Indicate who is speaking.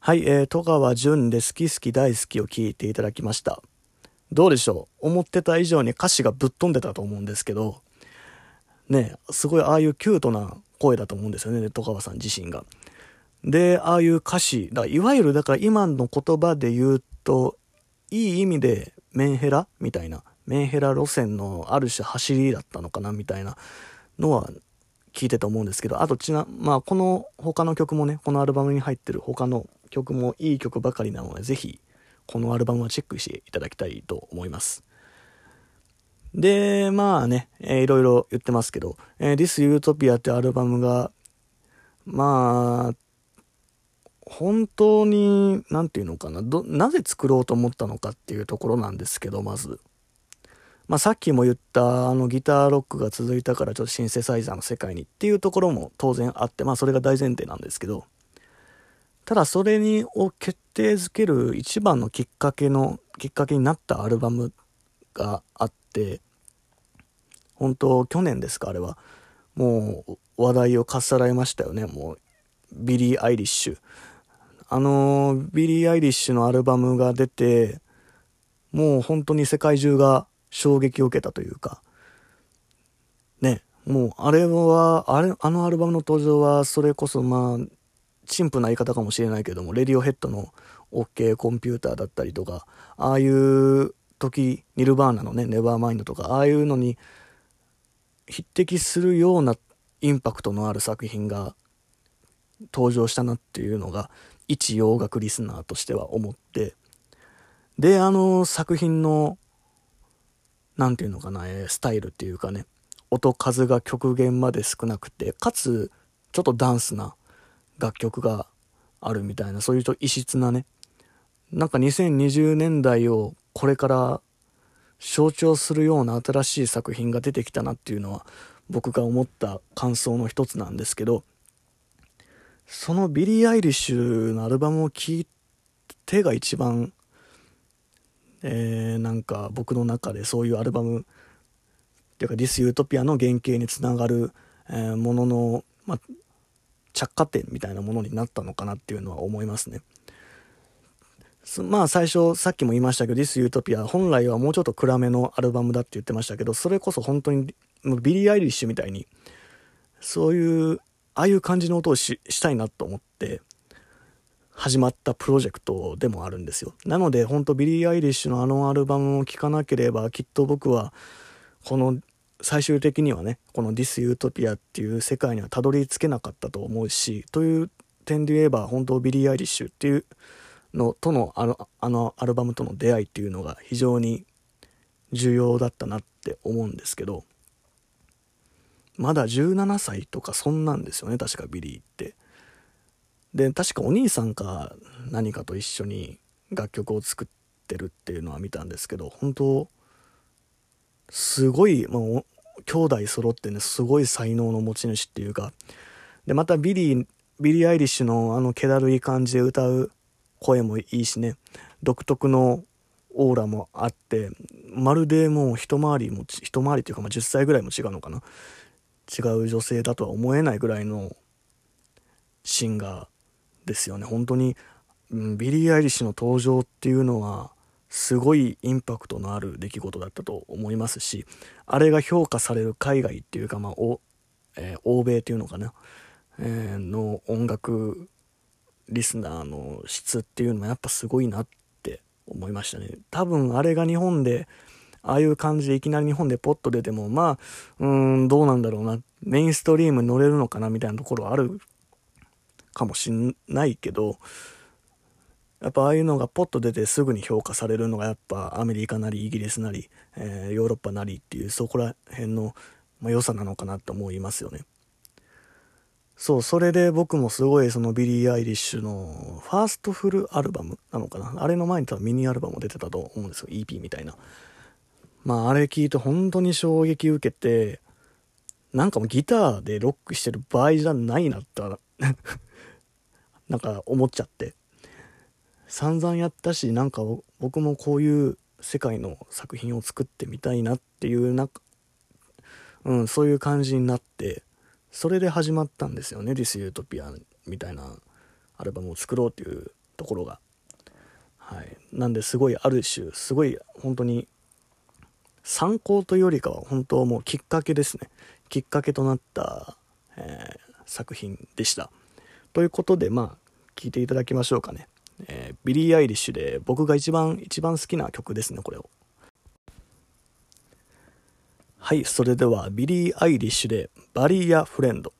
Speaker 1: はい、えー、戸川淳で好き好き大好きを聞いていただきました。どうでしょう？思ってた以上に歌詞がぶっ飛んでたと思うんですけど、ね、すごいああいうキュートな声だと思うんですよね、戸川さん自身が。で、ああいう歌詞、だいわゆるだから今の言葉で言うと、いい意味でメンヘラ？みたいな、メンヘラ路線のある種走りだったのかな？みたいなのは聞いてて思うんですけど、あとちな、まあこの他の曲もね、このアルバムに入ってる他の曲もいい曲ばかりなので、ぜひこのアルバムはチェックしていただきたいと思います。で、まあね、えー、いろいろ言ってますけど、えー、This Utopia ってアルバムが、まあ、本当に、なんていうのかな、ど、なぜ作ろうと思ったのかっていうところなんですけど、まず。まあ、さっきも言ったあのギターロックが続いたからちょっとシンセサイザーの世界にっていうところも当然あって、まあそれが大前提なんですけど、ただそれにを決定づける一番のきっかけの、きっかけになったアルバムがあって、本当去年ですか、あれは。もう話題をかっさらいましたよね、もう。ビリー・アイリッシュ。あのビリー・アイリッシュのアルバムが出て、もう本当に世界中が衝撃を受けたというか、ね、もうあれは、あれ、あのアルバムの登場は、それこそまあ、陳腐な言い方かもしれないけども、レディオヘッドの OK コンピューターだったりとか、ああいう時、ニルバーナのね、ネバーマインドとか、ああいうのに匹敵するようなインパクトのある作品が登場したなっていうのが、一洋楽リスナーとしては思って、で、あの作品の、なんていうのかな、えー、スタイルっていうかね、音数が極限まで少なくて、かつ、ちょっとダンスな楽曲があるみたいな、そういうと異質なね、なんか2020年代をこれから象徴するような新しい作品が出てきたなっていうのは僕が思った感想の一つなんですけど、そのビリー・アイリッシュのアルバムを聴いてが一番、えー、なんか僕の中でそういうアルバムっていうか This Utopia の原型につながる、えー、ものの、まあ、着火点みたいなものになったのかなっていうのは思いますね。まあ最初さっきも言いましたけど「This Utopia」本来はもうちょっと暗めのアルバムだって言ってましたけどそれこそ本当にビリー・アイリッシュみたいにそういうああいう感じの音をしたいなと思って始まったプロジェクトでもあるんですよ。なので本当ビリー・アイリッシュのあのアルバムを聴かなければきっと僕はこの最終的にはねこの「This Utopia」っていう世界にはたどり着けなかったと思うしという点で言えば本当ビリー・アイリッシュっていうのとのあのあのアルバムとの出会いっていうのが非常に重要だったなって思うんですけどまだ17歳とかそんなんですよね確かビリーってで確かお兄さんか何かと一緒に楽曲を作ってるっていうのは見たんですけど本当すごい、まあ、兄弟揃ってねすごい才能の持ち主っていうかでまたビリービリー・アイリッシュのあの気だるい感じで歌う声もいいしね独特のオーラもあってまるでもう一回りも一回りというか、まあ、10歳ぐらいも違うのかな。違う女性だとは思えないぐらいのシンガーですよね。本当に、うん、ビリー・アイリッシュの登場っていうのはすごいインパクトのある出来事だったと思いますしあれが評価される海外っていうか、まあおえー、欧米っていうのかな、えー、の音楽リスナーの質っていうのもやっぱすごいなって思いましたね。多分あれが日本でああいう感じでいきなり日本でポッと出ても、まあ、うん、どうなんだろうな。メインストリームに乗れるのかなみたいなところあるかもしんないけど、やっぱああいうのがポッと出てすぐに評価されるのがやっぱアメリカなりイギリスなり、えー、ヨーロッパなりっていうそこら辺の、まあ、良さなのかなって思いますよね。そう、それで僕もすごいそのビリー・アイリッシュのファーストフルアルバムなのかなあれの前に多分ミニアルバムも出てたと思うんですよ。EP みたいな。まああれ聞いて本当に衝撃受けて、なんかもうギターでロックしてる場合じゃないなってなんか思っちゃって。散々やったし、なんか僕もこういう世界の作品を作ってみたいなっていう、な、うん、そういう感じになって、それで始まったんですよね、 This Utopia みたいなアルバムを作ろうというところが。はい。なんですごいある種、すごい本当に参考というよりかは本当もうきっかけですね。きっかけとなった、えー、作品でした。ということで、まあ、聴いていただきましょうかね。えー、ビリー・アイリッシュで僕が一番、一番好きな曲ですね、これを。はい、それではビリー・アイリッシュでバリーア・フレンド。